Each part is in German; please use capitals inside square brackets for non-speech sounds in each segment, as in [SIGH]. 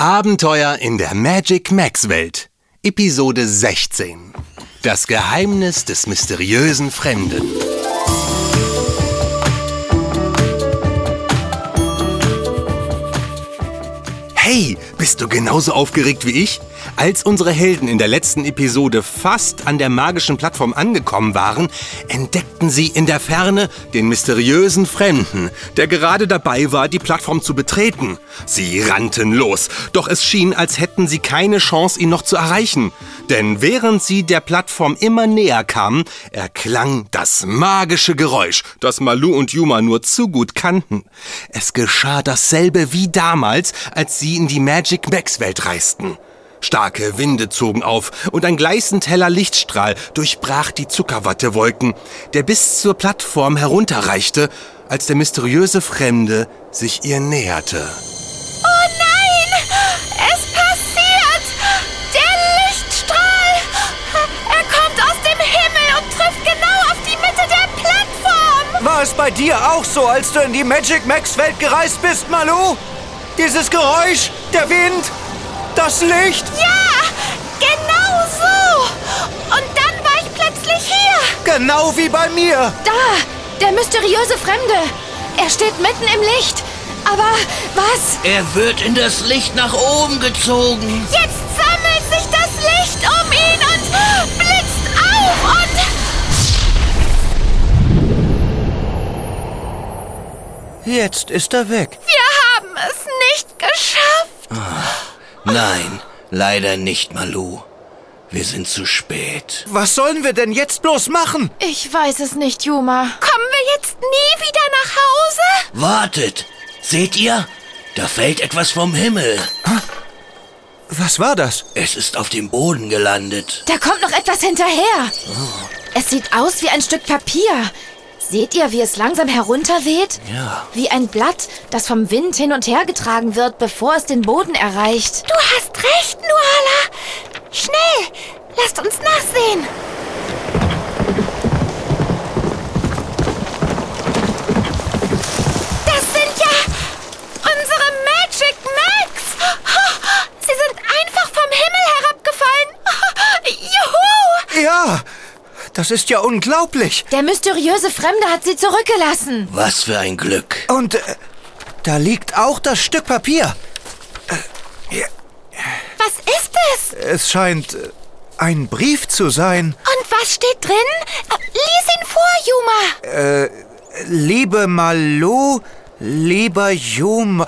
Abenteuer in der Magic Max Welt. Episode 16. Das Geheimnis des mysteriösen Fremden. Hey, bist du genauso aufgeregt wie ich? Als unsere Helden in der letzten Episode fast an der magischen Plattform angekommen waren, entdeckten sie in der Ferne den mysteriösen Fremden, der gerade dabei war, die Plattform zu betreten. Sie rannten los, doch es schien, als hätten sie keine Chance, ihn noch zu erreichen. Denn während sie der Plattform immer näher kamen, erklang das magische Geräusch, das Malu und Yuma nur zu gut kannten. Es geschah dasselbe wie damals, als sie in die Magic Max Welt reisten. Starke Winde zogen auf und ein gleißend heller Lichtstrahl durchbrach die Zuckerwattewolken, der bis zur Plattform herunterreichte, als der mysteriöse Fremde sich ihr näherte. Oh nein! Es passiert! Der Lichtstrahl! Er kommt aus dem Himmel und trifft genau auf die Mitte der Plattform! War es bei dir auch so, als du in die Magic Max Welt gereist bist, Malu? Dieses Geräusch, der Wind, das Licht? Ja! Genau so! Und dann war ich plötzlich hier! Genau wie bei mir! Da! Der mysteriöse Fremde! Er steht mitten im Licht! Aber was? Er wird in das Licht nach oben gezogen. Jetzt sammelt sich das Licht um ihn und blitzt auf und... Jetzt ist er weg. Wir haben es nicht geschafft! Nein, leider nicht, Malu. Wir sind zu spät. Was sollen wir denn jetzt bloß machen? Ich weiß es nicht, Juma. Kommen wir jetzt nie wieder nach Hause? Wartet! Seht ihr? Da fällt etwas vom Himmel. Was war das? Es ist auf dem Boden gelandet. Da kommt noch etwas hinterher. Es sieht aus wie ein Stück Papier. Seht ihr, wie es langsam herunterweht? Ja. Wie ein Blatt, das vom Wind hin und her getragen wird, bevor es den Boden erreicht. Du hast recht, Nuala. Schnell, lasst uns nachsehen. Das sind ja unsere Magic Max. Sie sind einfach vom Himmel herabgefallen. [LAUGHS] Juhu! Ja, das ist ja unglaublich. Der mysteriöse Fremde hat sie zurückgelassen. Was für ein Glück. Und äh, da liegt auch das Stück Papier. Was ist es? Es scheint äh, ein Brief zu sein. Und was steht drin? Äh, Lies ihn vor, Juma. Liebe Malu, lieber Juma.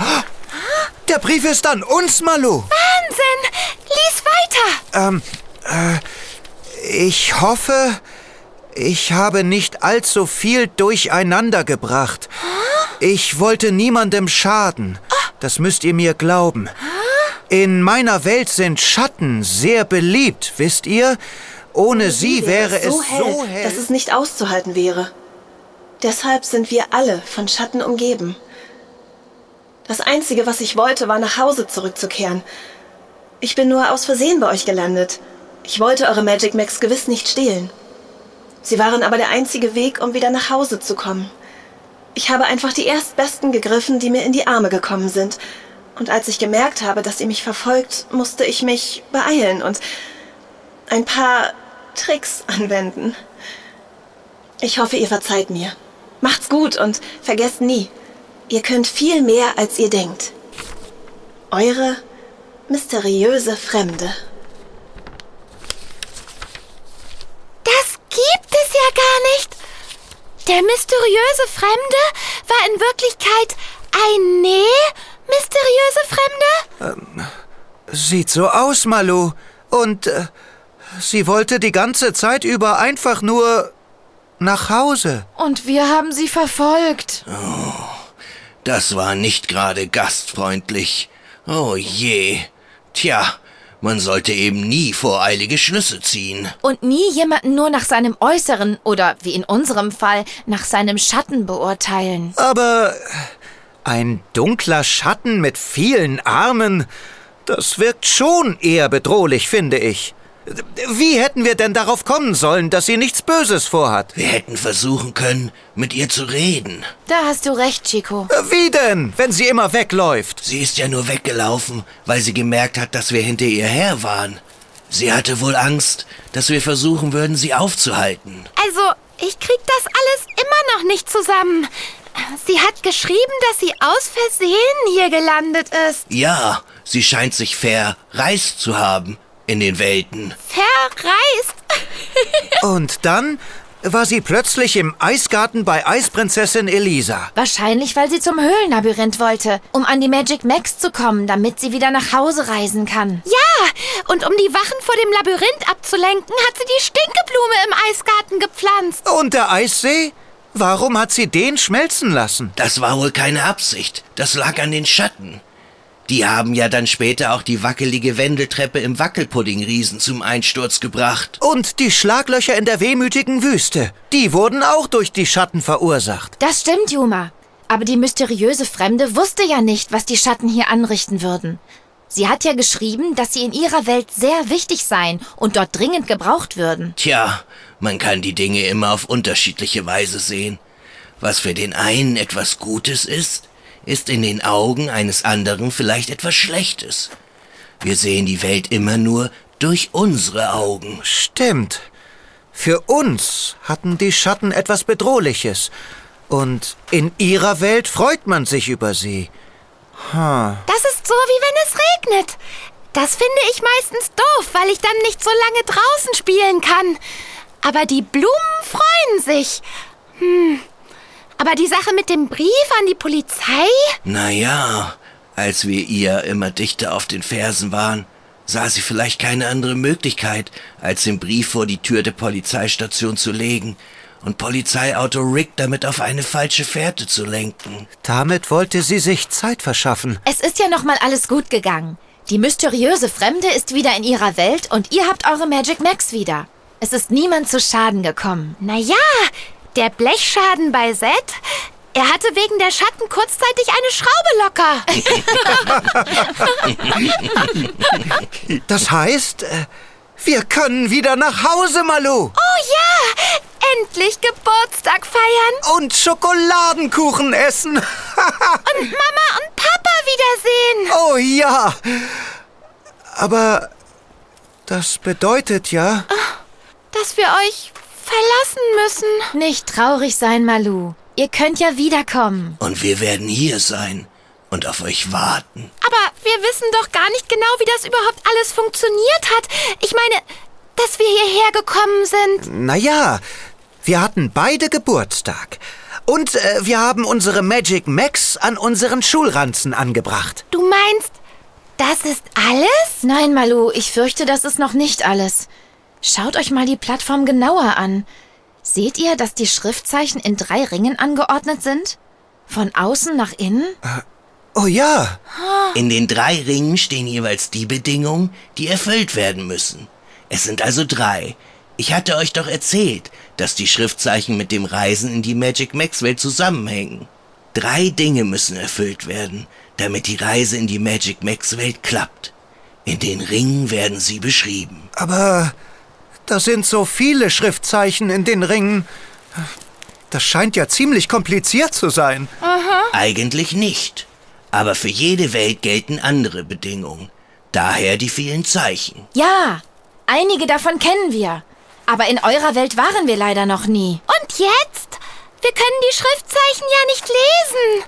Der Brief ist an uns, Malu. Wahnsinn. Lies weiter. Ähm, äh, ich hoffe, ich habe nicht allzu viel durcheinander gebracht. Ich wollte niemandem schaden. Das müsst ihr mir glauben. In meiner Welt sind Schatten sehr beliebt, wisst ihr? Ohne sie wäre es so hell, so hell. dass es nicht auszuhalten wäre. Deshalb sind wir alle von Schatten umgeben. Das Einzige, was ich wollte, war nach Hause zurückzukehren. Ich bin nur aus Versehen bei euch gelandet. Ich wollte eure Magic Max gewiss nicht stehlen. Sie waren aber der einzige Weg, um wieder nach Hause zu kommen. Ich habe einfach die erstbesten gegriffen, die mir in die Arme gekommen sind. Und als ich gemerkt habe, dass ihr mich verfolgt, musste ich mich beeilen und ein paar Tricks anwenden. Ich hoffe, ihr verzeiht mir. Macht's gut und vergesst nie, ihr könnt viel mehr, als ihr denkt. Eure mysteriöse Fremde. Das gibt es ja gar nicht. Der mysteriöse Fremde war in Wirklichkeit eine mysteriöse Fremde? Sieht so aus, Malu. Und äh, sie wollte die ganze Zeit über einfach nur nach Hause. Und wir haben sie verfolgt. Das war nicht gerade gastfreundlich. Oh je. Tja, man sollte eben nie voreilige Schlüsse ziehen. Und nie jemanden nur nach seinem Äußeren oder, wie in unserem Fall, nach seinem Schatten beurteilen. Aber ein dunkler Schatten mit vielen Armen, das wirkt schon eher bedrohlich, finde ich. Wie hätten wir denn darauf kommen sollen, dass sie nichts Böses vorhat? Wir hätten versuchen können, mit ihr zu reden. Da hast du recht, Chico. Wie denn, wenn sie immer wegläuft? Sie ist ja nur weggelaufen, weil sie gemerkt hat, dass wir hinter ihr her waren. Sie hatte wohl Angst, dass wir versuchen würden, sie aufzuhalten. Also, ich krieg das alles immer noch nicht zusammen. Sie hat geschrieben, dass sie aus Versehen hier gelandet ist. Ja, sie scheint sich verreist zu haben in den Welten. Verreist. [LAUGHS] Und dann war sie plötzlich im Eisgarten bei Eisprinzessin Elisa. Wahrscheinlich, weil sie zum Höhlenlabyrinth wollte, um an die Magic Max zu kommen, damit sie wieder nach Hause reisen kann. Ja, und um die Wachen vor dem Labyrinth abzulenken, hat sie die Stinkeblume im Eisgarten gepflanzt. Und der Eissee? Warum hat sie den schmelzen lassen? Das war wohl keine Absicht. Das lag an den Schatten. Die haben ja dann später auch die wackelige Wendeltreppe im Wackelpuddingriesen zum Einsturz gebracht. Und die Schlaglöcher in der wehmütigen Wüste, die wurden auch durch die Schatten verursacht. Das stimmt, Juma. Aber die mysteriöse Fremde wusste ja nicht, was die Schatten hier anrichten würden. Sie hat ja geschrieben, dass sie in ihrer Welt sehr wichtig seien und dort dringend gebraucht würden. Tja, man kann die Dinge immer auf unterschiedliche Weise sehen. Was für den einen etwas Gutes ist, ist in den Augen eines anderen vielleicht etwas Schlechtes. Wir sehen die Welt immer nur durch unsere Augen. Stimmt. Für uns hatten die Schatten etwas Bedrohliches. Und in ihrer Welt freut man sich über sie. Hm. Das ist so, wie wenn es regnet. Das finde ich meistens doof, weil ich dann nicht so lange draußen spielen kann. Aber die Blumen freuen sich. Hm. Aber die Sache mit dem Brief an die Polizei? Naja, als wir ihr immer dichter auf den Fersen waren, sah sie vielleicht keine andere Möglichkeit, als den Brief vor die Tür der Polizeistation zu legen und Polizeiauto Rick damit auf eine falsche Fährte zu lenken. Damit wollte sie sich Zeit verschaffen. Es ist ja noch mal alles gut gegangen. Die mysteriöse Fremde ist wieder in ihrer Welt und ihr habt eure Magic Max wieder. Es ist niemand zu Schaden gekommen. Naja, der Blechschaden bei Zed, er hatte wegen der Schatten kurzzeitig eine Schraube locker. [LAUGHS] Das heißt, äh, wir können wieder nach Hause, Malu. Oh ja, endlich Geburtstag feiern. Und Schokoladenkuchen essen. [LAUGHS] und Mama und Papa wiedersehen. Oh ja. Aber das bedeutet ja... Dass wir euch verlassen müssen. Nicht traurig sein, Malu. Ihr könnt ja wiederkommen. Und wir werden hier sein und auf euch warten. Aber wir wissen doch gar nicht genau, wie das überhaupt alles funktioniert hat. Ich meine, dass wir hierher gekommen sind. Naja, wir hatten beide Geburtstag. Und äh, wir haben unsere Magic Max an unseren Schulranzen angebracht. Du meinst, das ist alles? Nein, Malu, ich fürchte, das ist noch nicht alles. Schaut euch mal die Plattform genauer an. Seht ihr, dass die Schriftzeichen in drei Ringen angeordnet sind? Von außen nach innen? Äh, oh ja. In den drei Ringen stehen jeweils die Bedingungen, die erfüllt werden müssen. Es sind also drei. Ich hatte euch doch erzählt, dass die Schriftzeichen mit dem Reisen in die Magic Max Welt zusammenhängen. Drei Dinge müssen erfüllt werden, damit die Reise in die Magic Max Welt klappt. In den Ringen werden sie beschrieben. Aber da sind so viele Schriftzeichen in den Ringen. Das scheint ja ziemlich kompliziert zu sein. Aha. Eigentlich nicht. Aber für jede Welt gelten andere Bedingungen. Daher die vielen Zeichen. Ja, einige davon kennen wir. Aber in eurer Welt waren wir leider noch nie. Und jetzt? Wir können die Schriftzeichen ja nicht lesen.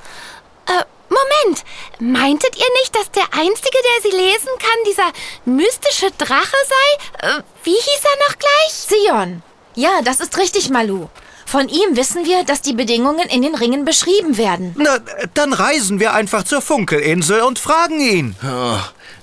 Äh, Moment, meintet ihr nicht, dass der Einzige, der sie lesen kann, dieser mystische Drache sei? Äh, wie hieß er noch gleich? Sion. Ja, das ist richtig, Malu. Von ihm wissen wir, dass die Bedingungen in den Ringen beschrieben werden. Na, dann reisen wir einfach zur Funkelinsel und fragen ihn. Oh,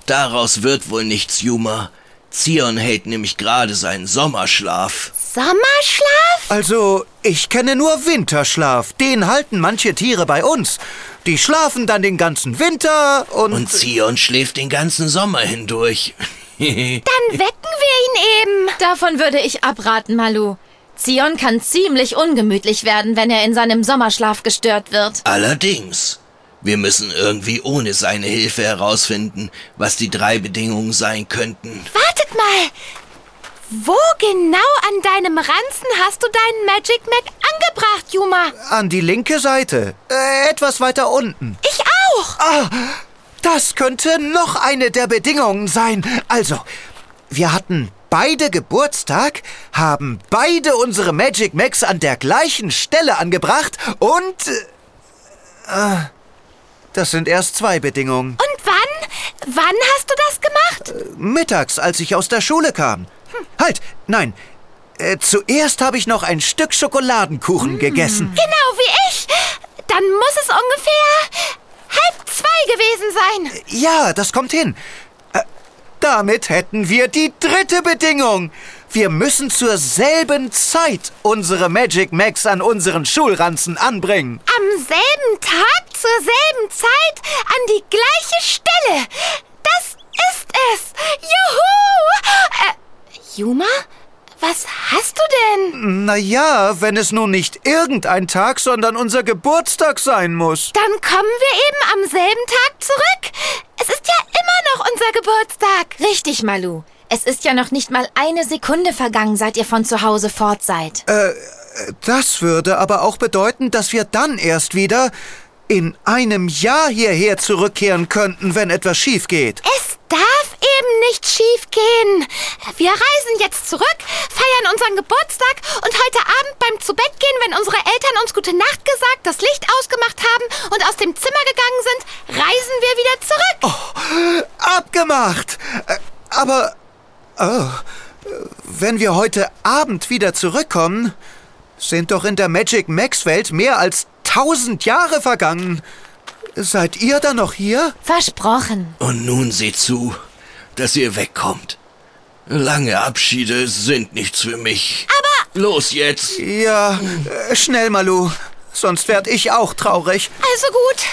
daraus wird wohl nichts, Juma. Zion hält nämlich gerade seinen Sommerschlaf. Sommerschlaf? Also, ich kenne nur Winterschlaf. Den halten manche Tiere bei uns. Die schlafen dann den ganzen Winter und... Und Zion schläft den ganzen Sommer hindurch. [LAUGHS] dann wecken wir ihn eben. Davon würde ich abraten, Malu. Zion kann ziemlich ungemütlich werden, wenn er in seinem Sommerschlaf gestört wird. Allerdings. Wir müssen irgendwie ohne seine Hilfe herausfinden, was die drei Bedingungen sein könnten. Wartet mal! Wo genau an deinem Ranzen hast du deinen Magic Mac angebracht, Juma? An die linke Seite. Äh, etwas weiter unten. Ich auch. Ah, das könnte noch eine der Bedingungen sein. Also, wir hatten beide Geburtstag, haben beide unsere Magic Macs an der gleichen Stelle angebracht und... Äh, das sind erst zwei Bedingungen. Und wann? Wann hast du das gemacht? Mittags, als ich aus der Schule kam. Halt, nein. Äh, zuerst habe ich noch ein Stück Schokoladenkuchen gegessen. Genau wie ich. Dann muss es ungefähr halb zwei gewesen sein. Ja, das kommt hin. Äh, damit hätten wir die dritte Bedingung. Wir müssen zur selben Zeit unsere Magic Macs an unseren Schulranzen anbringen. Am selben Tag, zur selben Zeit, an die gleiche Stelle. Das ist es. Juhu! Äh, Juma? Was hast du denn? Naja, wenn es nun nicht irgendein Tag, sondern unser Geburtstag sein muss. Dann kommen wir eben am selben Tag zurück. Es ist ja immer noch unser Geburtstag. Richtig, Malu. Es ist ja noch nicht mal eine Sekunde vergangen, seit ihr von zu Hause fort seid. Das würde aber auch bedeuten, dass wir dann erst wieder in einem Jahr hierher zurückkehren könnten, wenn etwas schief geht. Es darf eben nicht schief gehen. Wir reisen jetzt zurück, feiern unseren Geburtstag und heute Abend beim Zubettgehen, wenn unsere Eltern uns gute Nacht gesagt, das Licht ausgemacht haben und aus dem Zimmer gegangen sind, reisen wir wieder zurück. Abgemacht! Äh, Aber oh, wenn wir heute Abend wieder zurückkommen, sind doch in der Magic Max Welt mehr als tausend Jahre vergangen. Seid ihr da noch hier? Versprochen. Und nun seht zu, dass ihr wegkommt. Lange Abschiede sind nichts für mich. Aber... Los jetzt! Ja, äh, schnell, Malu. Sonst werd ich auch traurig. Also gut.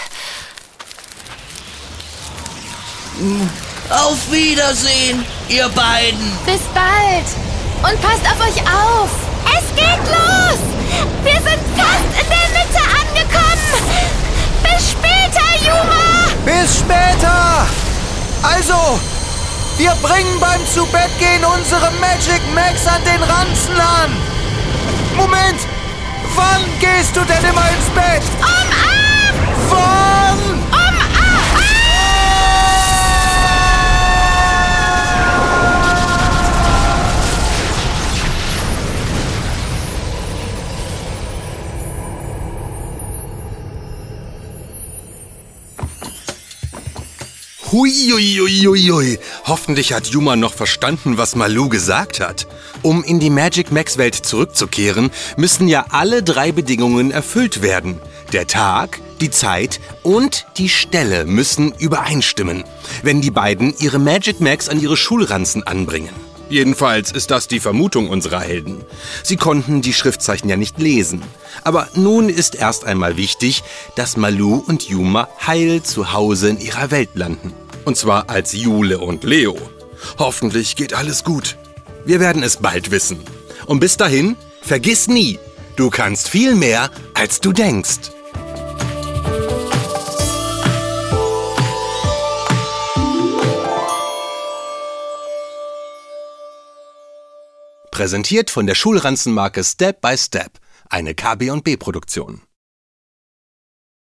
Auf Wiedersehen, ihr beiden! Bis bald. Und passt auf euch auf. Es geht los. Wir sind fast in der Mitte angekommen. Bis später, Juma. Bis später! Also, wir bringen beim Zubettgehen unsere Magic Max an den Ranzen an. Moment! Wann gehst du denn immer Huiuiuiui. Hoffentlich hat Juma noch verstanden, was Malu gesagt hat. Um in die Magic Max Welt zurückzukehren, müssen ja alle drei Bedingungen erfüllt werden. Der Tag, die Zeit und die Stelle müssen übereinstimmen, wenn die beiden ihre Magic Max an ihre Schulranzen anbringen. Jedenfalls ist das die Vermutung unserer Helden. Sie konnten die Schriftzeichen ja nicht lesen. Aber nun ist erst einmal wichtig, dass Malu und Yuma heil zu Hause in ihrer Welt landen. Und zwar als Jule und Leo. Hoffentlich geht alles gut. Wir werden es bald wissen. Und bis dahin, vergiss nie, du kannst viel mehr, als du denkst. Präsentiert von der Schulranzenmarke Step by Step, eine KB&B Produktion.